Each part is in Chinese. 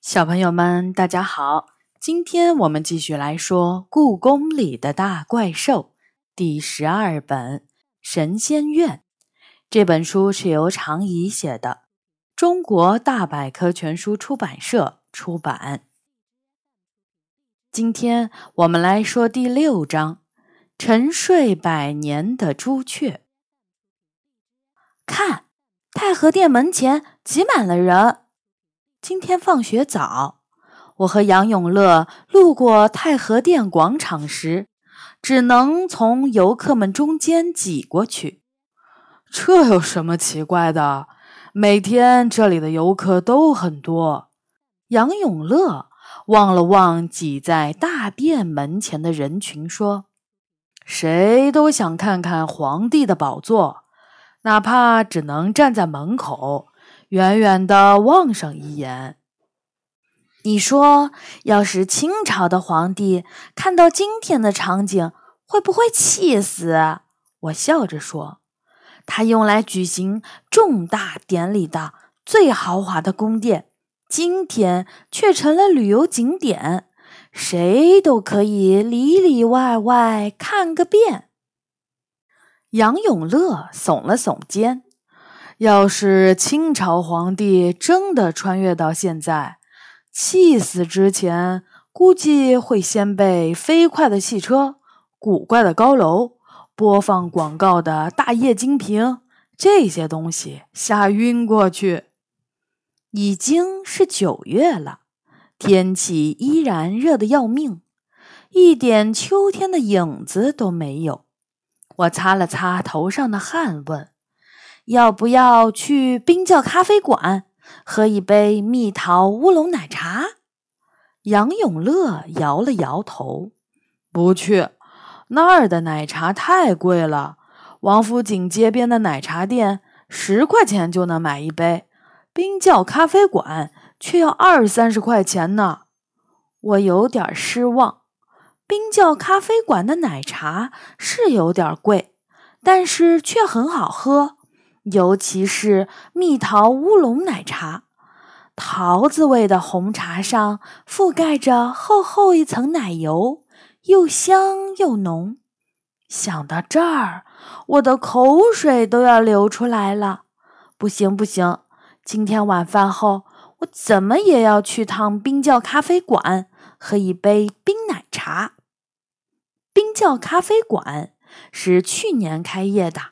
小朋友们，大家好！今天我们继续来说《故宫里的大怪兽》第十二本《神仙院》。这本书是由常怡写的，中国大百科全书出版社出版。今天我们来说第六章《沉睡百年的朱雀》。看，太和殿门前挤满了人。今天放学早，我和杨永乐路过太和殿广场时，只能从游客们中间挤过去。这有什么奇怪的？每天这里的游客都很多。杨永乐望了望挤在大殿门前的人群，说：“谁都想看看皇帝的宝座，哪怕只能站在门口。”远远的望上一眼，你说，要是清朝的皇帝看到今天的场景，会不会气死？我笑着说：“他用来举行重大典礼的最豪华的宫殿，今天却成了旅游景点，谁都可以里里外外看个遍。”杨永乐耸了耸肩。要是清朝皇帝真的穿越到现在，气死之前，估计会先被飞快的汽车、古怪的高楼、播放广告的大液晶屏这些东西吓晕过去。已经是九月了，天气依然热得要命，一点秋天的影子都没有。我擦了擦头上的汗，问。要不要去冰窖咖啡馆喝一杯蜜桃乌龙奶茶？杨永乐摇了摇头，不去，那儿的奶茶太贵了。王府井街边的奶茶店十块钱就能买一杯，冰窖咖啡馆却要二三十块钱呢。我有点失望。冰窖咖啡馆的奶茶是有点贵，但是却很好喝。尤其是蜜桃乌龙奶茶，桃子味的红茶上覆盖着厚厚一层奶油，又香又浓。想到这儿，我的口水都要流出来了。不行不行，今天晚饭后我怎么也要去趟冰窖咖啡馆喝一杯冰奶茶。冰窖咖啡馆是去年开业的。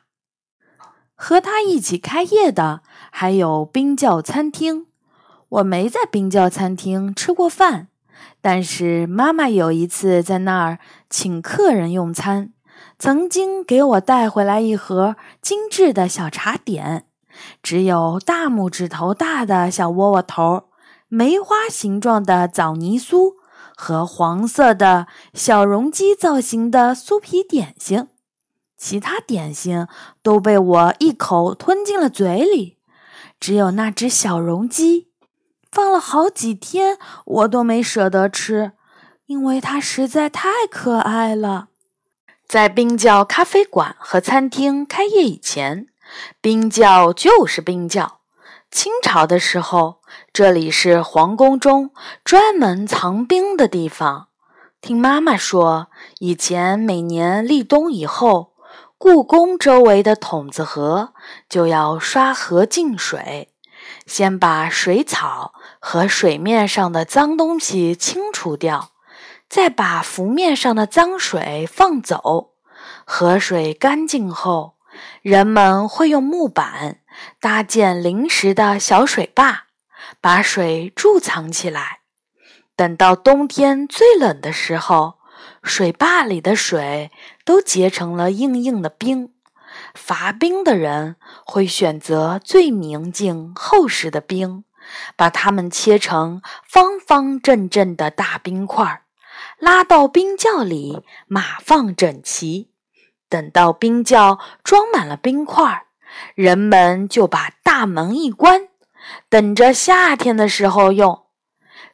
和他一起开业的还有冰窖餐厅。我没在冰窖餐厅吃过饭，但是妈妈有一次在那儿请客人用餐，曾经给我带回来一盒精致的小茶点，只有大拇指头大的小窝窝头、梅花形状的枣泥酥和黄色的小容鸡造型的酥皮点心。其他点心都被我一口吞进了嘴里，只有那只小容鸡，放了好几天我都没舍得吃，因为它实在太可爱了。在冰窖咖啡馆和餐厅开业以前，冰窖就是冰窖。清朝的时候，这里是皇宫中专门藏冰的地方。听妈妈说，以前每年立冬以后。故宫周围的筒子河就要刷河净水，先把水草和水面上的脏东西清除掉，再把浮面上的脏水放走。河水干净后，人们会用木板搭建临时的小水坝，把水贮藏起来。等到冬天最冷的时候。水坝里的水都结成了硬硬的冰，伐冰的人会选择最明净、厚实的冰，把它们切成方方正正的大冰块，拉到冰窖里码放整齐。等到冰窖装满了冰块，人们就把大门一关，等着夏天的时候用。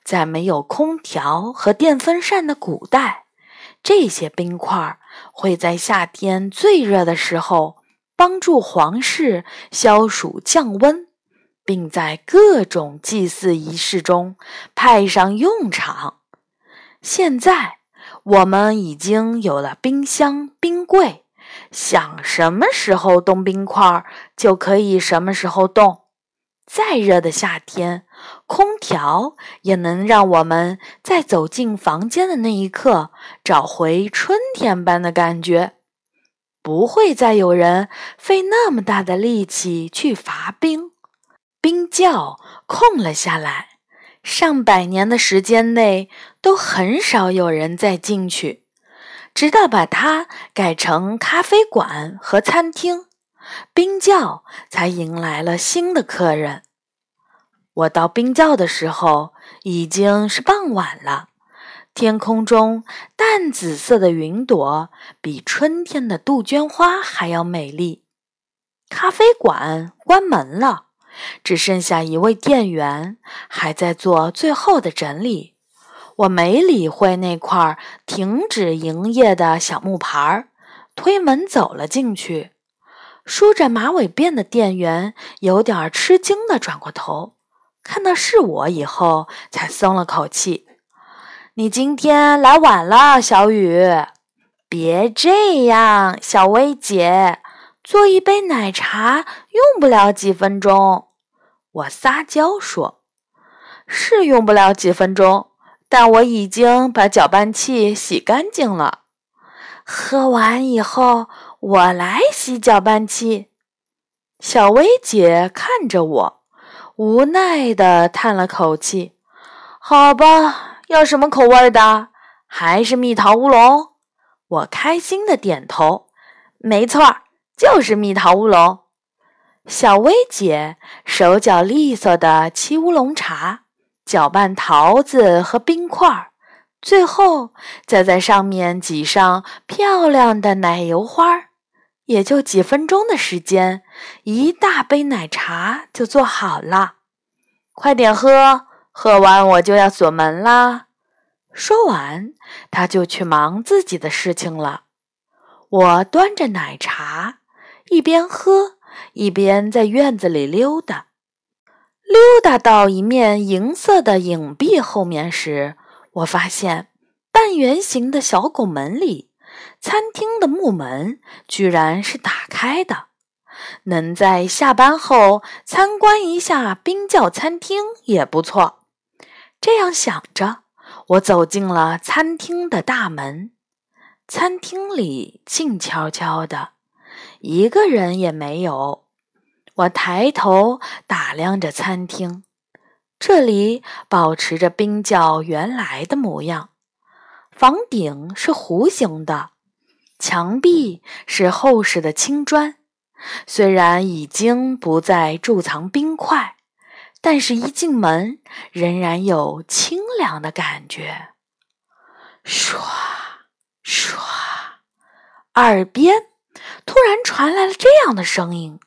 在没有空调和电风扇的古代。这些冰块儿会在夏天最热的时候帮助皇室消暑降温。并在各种祭祀仪式中派上用场。现在我们已经有了冰箱、冰柜，想什么时候冻冰块就可以什么时候冻。再热的夏天，空调也能让我们在走进房间的那一刻找回春天般的感觉。不会再有人费那么大的力气去伐冰，冰窖空了下来。上百年的时间内，都很少有人再进去，直到把它改成咖啡馆和餐厅，冰窖才迎来了新的客人。我到冰窖的时候，已经是傍晚了。天空中淡紫色的云朵比春天的杜鹃花还要美丽。咖啡馆关门了，只剩下一位店员还在做最后的整理。我没理会那块停止营业的小木牌儿，推门走了进去。梳着马尾辫的店员有点吃惊地转过头，看到是我以后才松了口气。你今天来晚了，小雨。别这样，小薇姐，做一杯奶茶用不了几分钟。我撒娇说：“是用不了几分钟，但我已经把搅拌器洗干净了。喝完以后，我来洗搅拌器。”小薇姐看着我，无奈地叹了口气：“好吧。”要什么口味的？还是蜜桃乌龙？我开心的点头。没错，就是蜜桃乌龙。小薇姐手脚利索的沏乌龙茶，搅拌桃子和冰块，最后再在上面挤上漂亮的奶油花儿。也就几分钟的时间，一大杯奶茶就做好了。快点喝！喝完我就要锁门啦。说完，他就去忙自己的事情了。我端着奶茶，一边喝一边在院子里溜达。溜达到一面银色的影壁后面时，我发现半圆形的小拱门里，餐厅的木门居然是打开的。能在下班后参观一下冰窖餐厅也不错。这样想着，我走进了餐厅的大门。餐厅里静悄悄的，一个人也没有。我抬头打量着餐厅，这里保持着冰窖原来的模样。房顶是弧形的，墙壁是厚实的青砖。虽然已经不再贮藏冰块。但是，一进门，仍然有清凉的感觉。唰唰，耳边突然传来了这样的声音，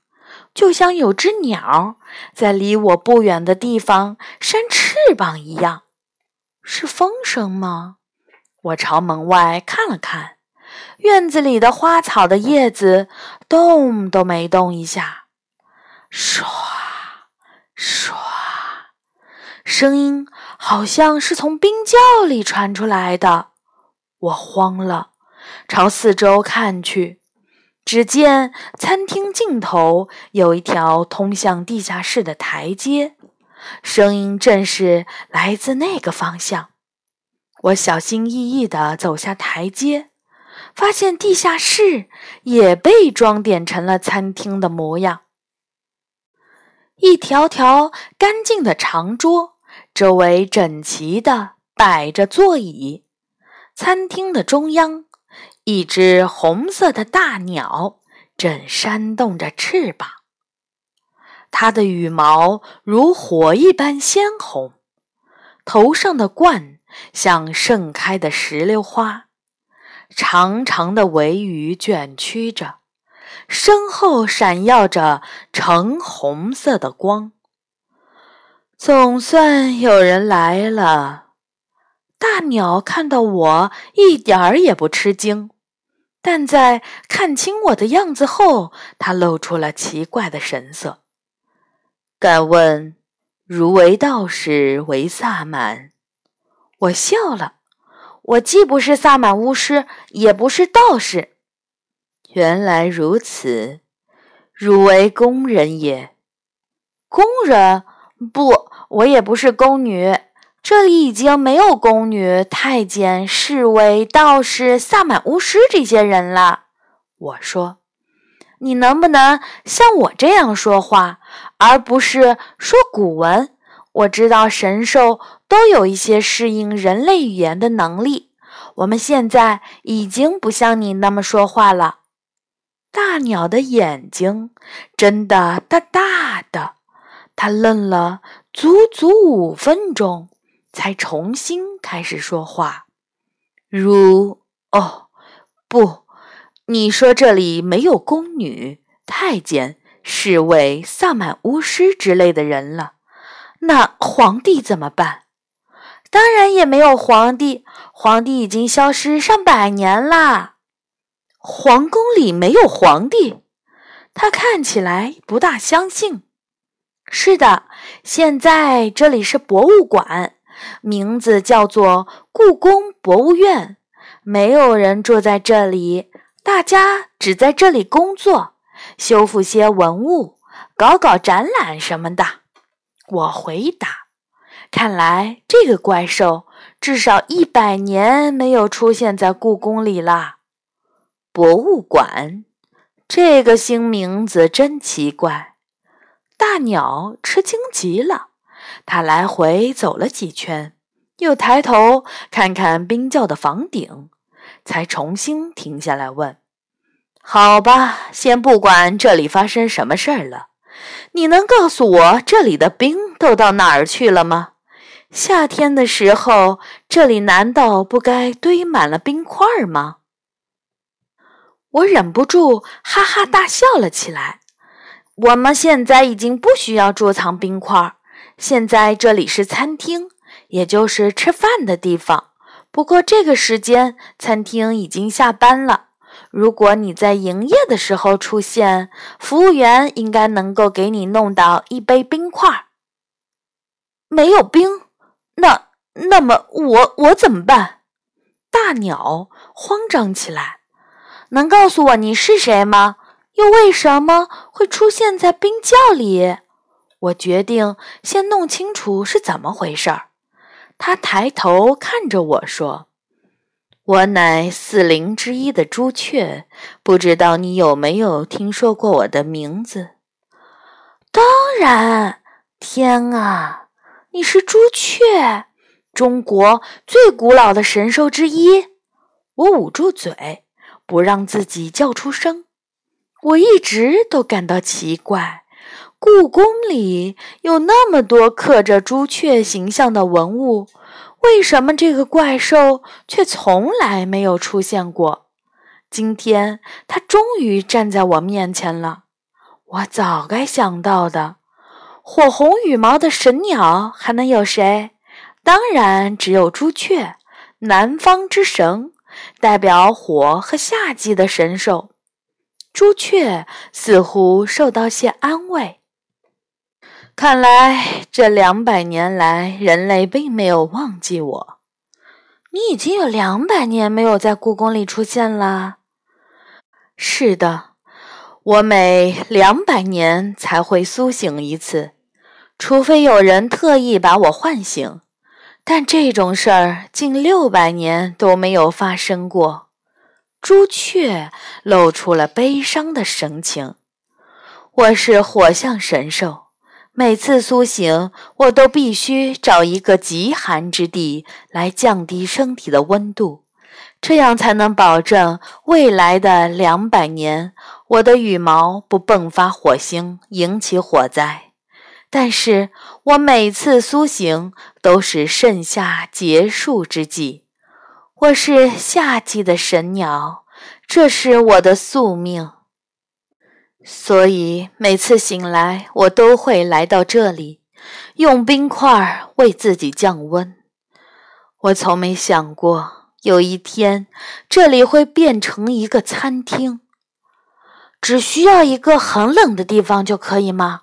就像有只鸟在离我不远的地方扇翅膀一样。是风声吗？我朝门外看了看，院子里的花草的叶子动都没动一下。唰唰。声音好像是从冰窖里传出来的，我慌了，朝四周看去，只见餐厅尽头有一条通向地下室的台阶，声音正是来自那个方向。我小心翼翼地走下台阶，发现地下室也被装点成了餐厅的模样，一条条干净的长桌。周围整齐地摆着座椅，餐厅的中央，一只红色的大鸟正扇动着翅膀，它的羽毛如火一般鲜红，头上的冠像盛开的石榴花，长长的尾羽卷曲着，身后闪耀着橙红色的光。总算有人来了。大鸟看到我，一点儿也不吃惊，但在看清我的样子后，它露出了奇怪的神色。敢问，如为道士，为萨满？我笑了。我既不是萨满巫师，也不是道士。原来如此，汝为宫人也。宫人？不，我也不是宫女。这里已经没有宫女、太监、侍卫、道士、萨满巫师这些人了。我说：“你能不能像我这样说话，而不是说古文？我知道神兽都有一些适应人类语言的能力。我们现在已经不像你那么说话了。”大鸟的眼睛睁得大大的，它愣了足足五分钟，才重新开始说话。如哦，不，你说这里没有宫女、太监、侍卫、萨满巫师之类的人了，那皇帝怎么办？当然也没有皇帝，皇帝已经消失上百年啦。皇宫里没有皇帝，他看起来不大相信。是的，现在这里是博物馆，名字叫做故宫博物院。没有人住在这里，大家只在这里工作，修复些文物，搞搞展览什么的。我回答：“看来这个怪兽至少一百年没有出现在故宫里了。”博物馆，这个新名字真奇怪。大鸟吃惊极了，它来回走了几圈，又抬头看看冰窖的房顶，才重新停下来问：“好吧，先不管这里发生什么事儿了，你能告诉我这里的冰都到哪儿去了吗？夏天的时候，这里难道不该堆满了冰块吗？”我忍不住哈哈大笑了起来。我们现在已经不需要贮藏冰块，现在这里是餐厅，也就是吃饭的地方。不过这个时间，餐厅已经下班了。如果你在营业的时候出现，服务员应该能够给你弄到一杯冰块。没有冰，那那么我我怎么办？大鸟慌张起来。能告诉我你是谁吗？又为什么会出现在冰窖里？我决定先弄清楚是怎么回事儿。他抬头看着我说：“我乃四灵之一的朱雀，不知道你有没有听说过我的名字？”当然！天啊，你是朱雀，中国最古老的神兽之一。我捂住嘴。不让自己叫出声。我一直都感到奇怪，故宫里有那么多刻着朱雀形象的文物，为什么这个怪兽却从来没有出现过？今天它终于站在我面前了。我早该想到的。火红羽毛的神鸟还能有谁？当然只有朱雀，南方之神。代表火和夏季的神兽，朱雀似乎受到些安慰。看来这两百年来，人类并没有忘记我。你已经有两百年没有在故宫里出现了。是的，我每两百年才会苏醒一次，除非有人特意把我唤醒。但这种事儿近六百年都没有发生过。朱雀露出了悲伤的神情。我是火象神兽，每次苏醒，我都必须找一个极寒之地来降低身体的温度，这样才能保证未来的两百年我的羽毛不迸发火星，引起火灾。但是我每次苏醒都是盛夏结束之际，我是夏季的神鸟，这是我的宿命。所以每次醒来，我都会来到这里，用冰块为自己降温。我从没想过有一天这里会变成一个餐厅。只需要一个很冷的地方就可以吗？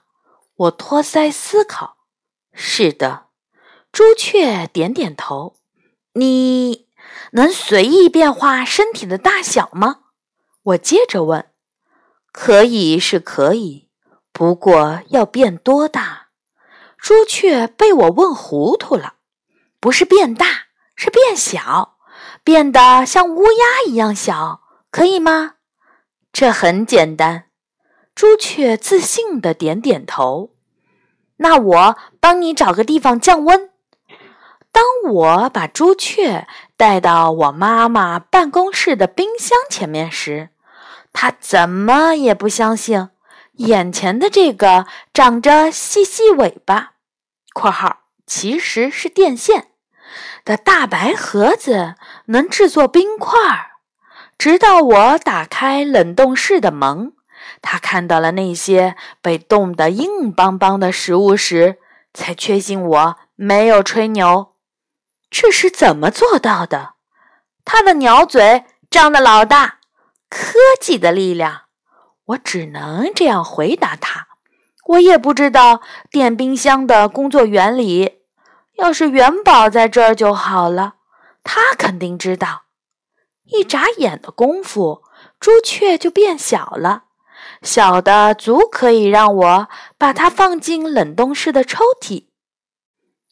我托腮思考。是的，朱雀点点头。你能随意变化身体的大小吗？我接着问。可以是可以，不过要变多大？朱雀被我问糊涂了。不是变大，是变小，变得像乌鸦一样小，可以吗？这很简单。朱雀自信的点点头。那我帮你找个地方降温。当我把朱雀带到我妈妈办公室的冰箱前面时，他怎么也不相信，眼前的这个长着细细尾巴（括号其实是电线）的大白盒子能制作冰块。直到我打开冷冻室的门，他看到了那些被冻得硬邦邦的食物时，才确信我没有吹牛。这是怎么做到的？他的鸟嘴张得老大。科技的力量，我只能这样回答他。我也不知道电冰箱的工作原理。要是元宝在这儿就好了，他肯定知道。一眨眼的功夫，朱雀就变小了，小的足可以让我把它放进冷冻室的抽屉。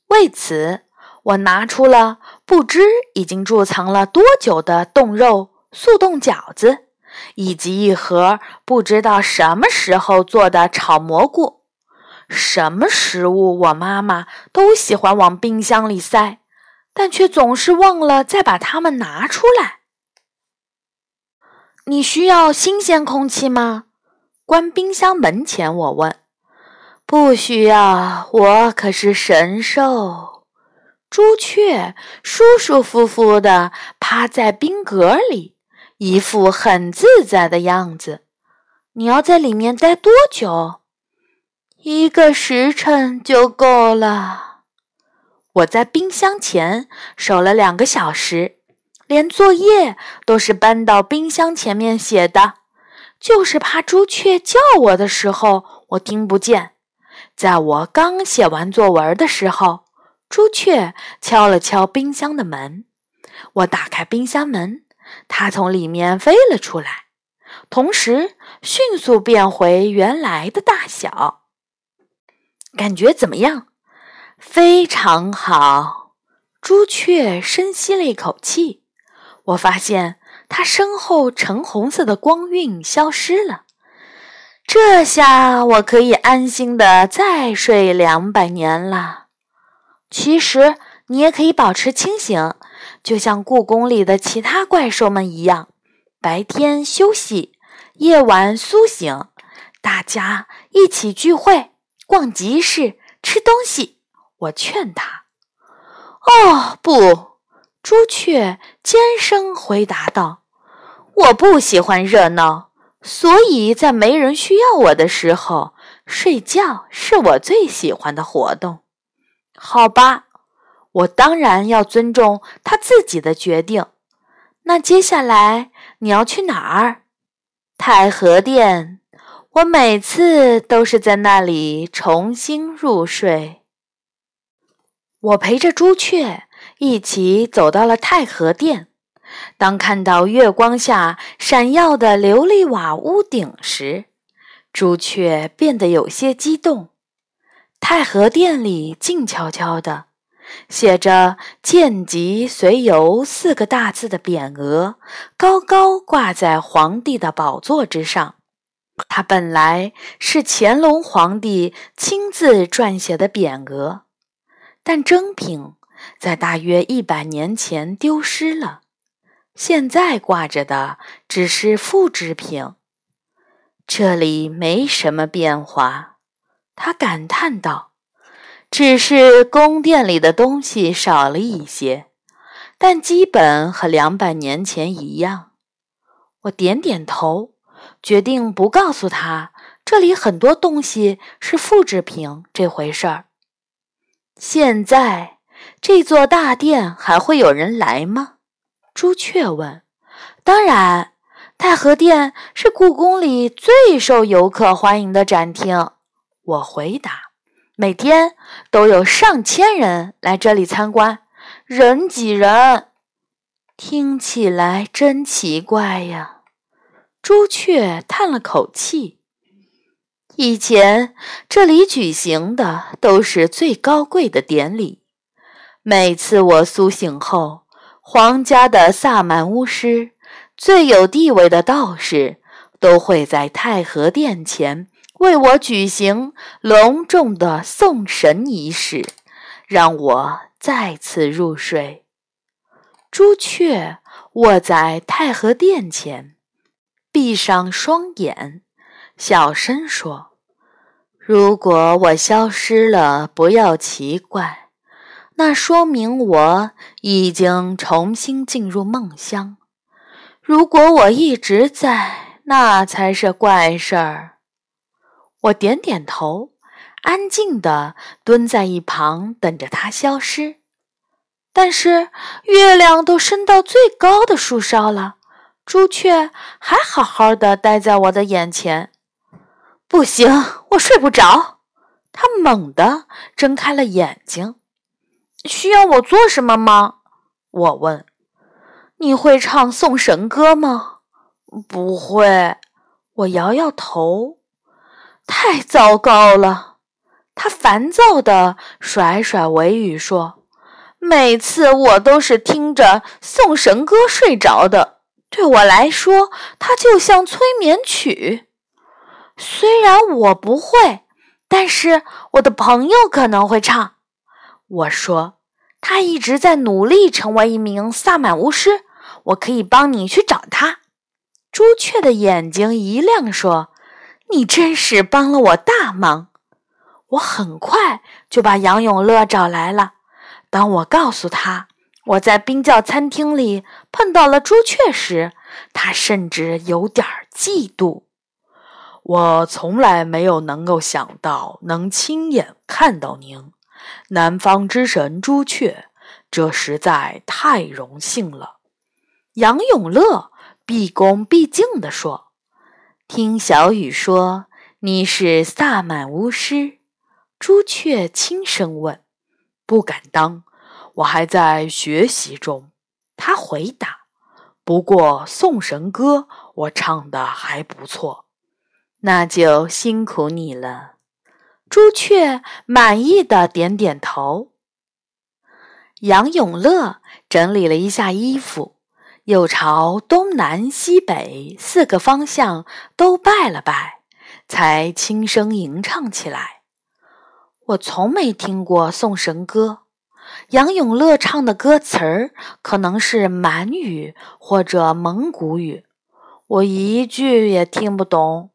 为此，我拿出了不知已经贮藏了多久的冻肉速冻饺子。以及一盒不知道什么时候做的炒蘑菇，什么食物我妈妈都喜欢往冰箱里塞，但却总是忘了再把它们拿出来。你需要新鲜空气吗？关冰箱门前，我问。不需要，我可是神兽。朱雀舒舒服服地趴在冰格里。一副很自在的样子。你要在里面待多久？一个时辰就够了。我在冰箱前守了两个小时，连作业都是搬到冰箱前面写的，就是怕朱雀叫我的时候我听不见。在我刚写完作文的时候，朱雀敲了敲冰箱的门，我打开冰箱门。它从里面飞了出来，同时迅速变回原来的大小。感觉怎么样？非常好。朱雀深吸了一口气，我发现它身后橙红色的光晕消失了。这下我可以安心的再睡两百年了。其实你也可以保持清醒。就像故宫里的其他怪兽们一样，白天休息，夜晚苏醒，大家一起聚会、逛集市、吃东西。我劝他：“哦，不！”朱雀尖声回答道：“我不喜欢热闹，所以在没人需要我的时候，睡觉是我最喜欢的活动。”好吧。我当然要尊重他自己的决定。那接下来你要去哪儿？太和殿。我每次都是在那里重新入睡。我陪着朱雀一起走到了太和殿。当看到月光下闪耀的琉璃瓦屋顶时，朱雀变得有些激动。太和殿里静悄悄的。写着“见吉随游”四个大字的匾额高高挂在皇帝的宝座之上。它本来是乾隆皇帝亲自撰写的匾额，但真品在大约一百年前丢失了，现在挂着的只是复制品。这里没什么变化，他感叹道。只是宫殿里的东西少了一些，但基本和两百年前一样。我点点头，决定不告诉他这里很多东西是复制品这回事儿。现在这座大殿还会有人来吗？朱雀问。当然，太和殿是故宫里最受游客欢迎的展厅。我回答：“每天都有上千人来这里参观，人挤人，听起来真奇怪呀。”朱雀叹了口气：“以前这里举行的都是最高贵的典礼，每次我苏醒后，皇家的萨满巫师、最有地位的道士都会在太和殿前。”为我举行隆重的送神仪式，让我再次入睡。朱雀卧在太和殿前，闭上双眼，小声说：“如果我消失了，不要奇怪，那说明我已经重新进入梦乡；如果我一直在，那才是怪事儿。”我点点头，安静地蹲在一旁，等着它消失。但是月亮都升到最高的树梢了，朱雀还好好的待在我的眼前。不行，我睡不着。它猛地睁开了眼睛。需要我做什么吗？我问。你会唱送神歌吗？不会。我摇摇头。太糟糕了！他烦躁地甩甩尾羽说：“每次我都是听着送神歌睡着的，对我来说，它就像催眠曲。虽然我不会，但是我的朋友可能会唱。”我说：“他一直在努力成为一名萨满巫师，我可以帮你去找他。”朱雀的眼睛一亮，说。你真是帮了我大忙！我很快就把杨永乐找来了。当我告诉他我在冰窖餐厅里碰到了朱雀时，他甚至有点嫉妒。我从来没有能够想到能亲眼看到您，南方之神朱雀，这实在太荣幸了。杨永乐毕恭毕敬地说。听小雨说你是萨满巫师，朱雀轻声问：“不敢当，我还在学习中。”他回答：“不过送神歌我唱的还不错。”那就辛苦你了。朱雀满意的点点头。杨永乐整理了一下衣服。又朝东南西北四个方向都拜了拜，才轻声吟唱起来。我从没听过送神歌，杨永乐唱的歌词儿可能是满语或者蒙古语，我一句也听不懂。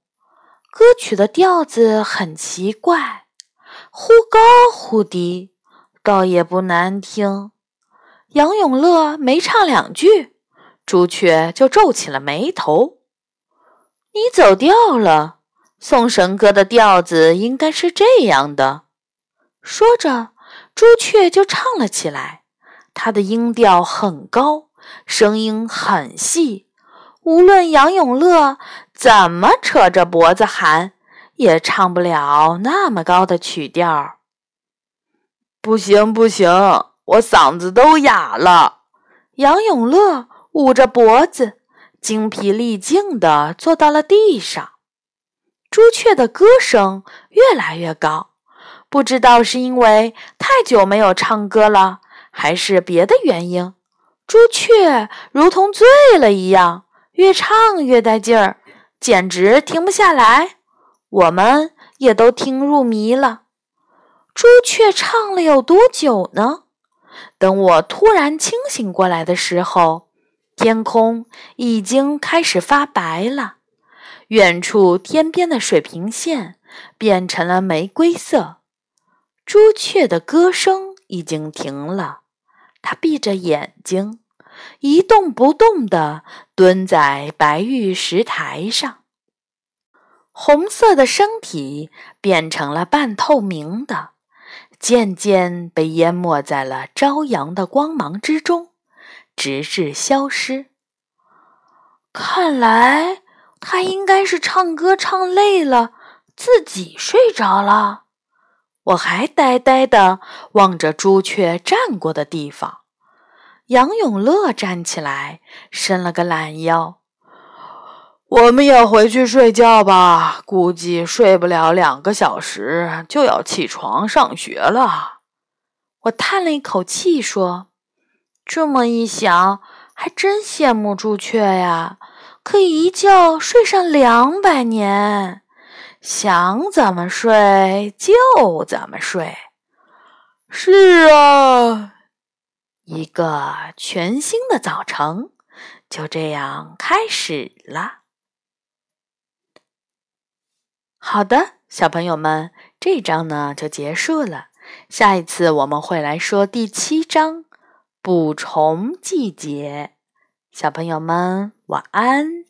歌曲的调子很奇怪，忽高忽低，倒也不难听。杨永乐没唱两句。朱雀就皱起了眉头。你走调了，送神歌的调子应该是这样的。说着，朱雀就唱了起来。它的音调很高，声音很细，无论杨永乐怎么扯着脖子喊，也唱不了那么高的曲调。不行，不行，我嗓子都哑了。杨永乐。捂着脖子，精疲力尽地坐到了地上。朱雀的歌声越来越高，不知道是因为太久没有唱歌了，还是别的原因。朱雀如同醉了一样，越唱越带劲儿，简直停不下来。我们也都听入迷了。朱雀唱了有多久呢？等我突然清醒过来的时候。天空已经开始发白了，远处天边的水平线变成了玫瑰色。朱雀的歌声已经停了，它闭着眼睛，一动不动地蹲在白玉石台上。红色的身体变成了半透明的，渐渐被淹没在了朝阳的光芒之中。直至消失。看来他应该是唱歌唱累了，自己睡着了。我还呆呆地望着朱雀站过的地方。杨永乐站起来，伸了个懒腰。我们也回去睡觉吧，估计睡不了两个小时就要起床上学了。我叹了一口气说：“这么一想，还真羡慕朱雀呀，可以一觉睡上两百年。”想怎么睡就怎么睡，是啊，一个全新的早晨就这样开始了。好的，小朋友们，这章呢就结束了。下一次我们会来说第七章捕虫季节。小朋友们，晚安。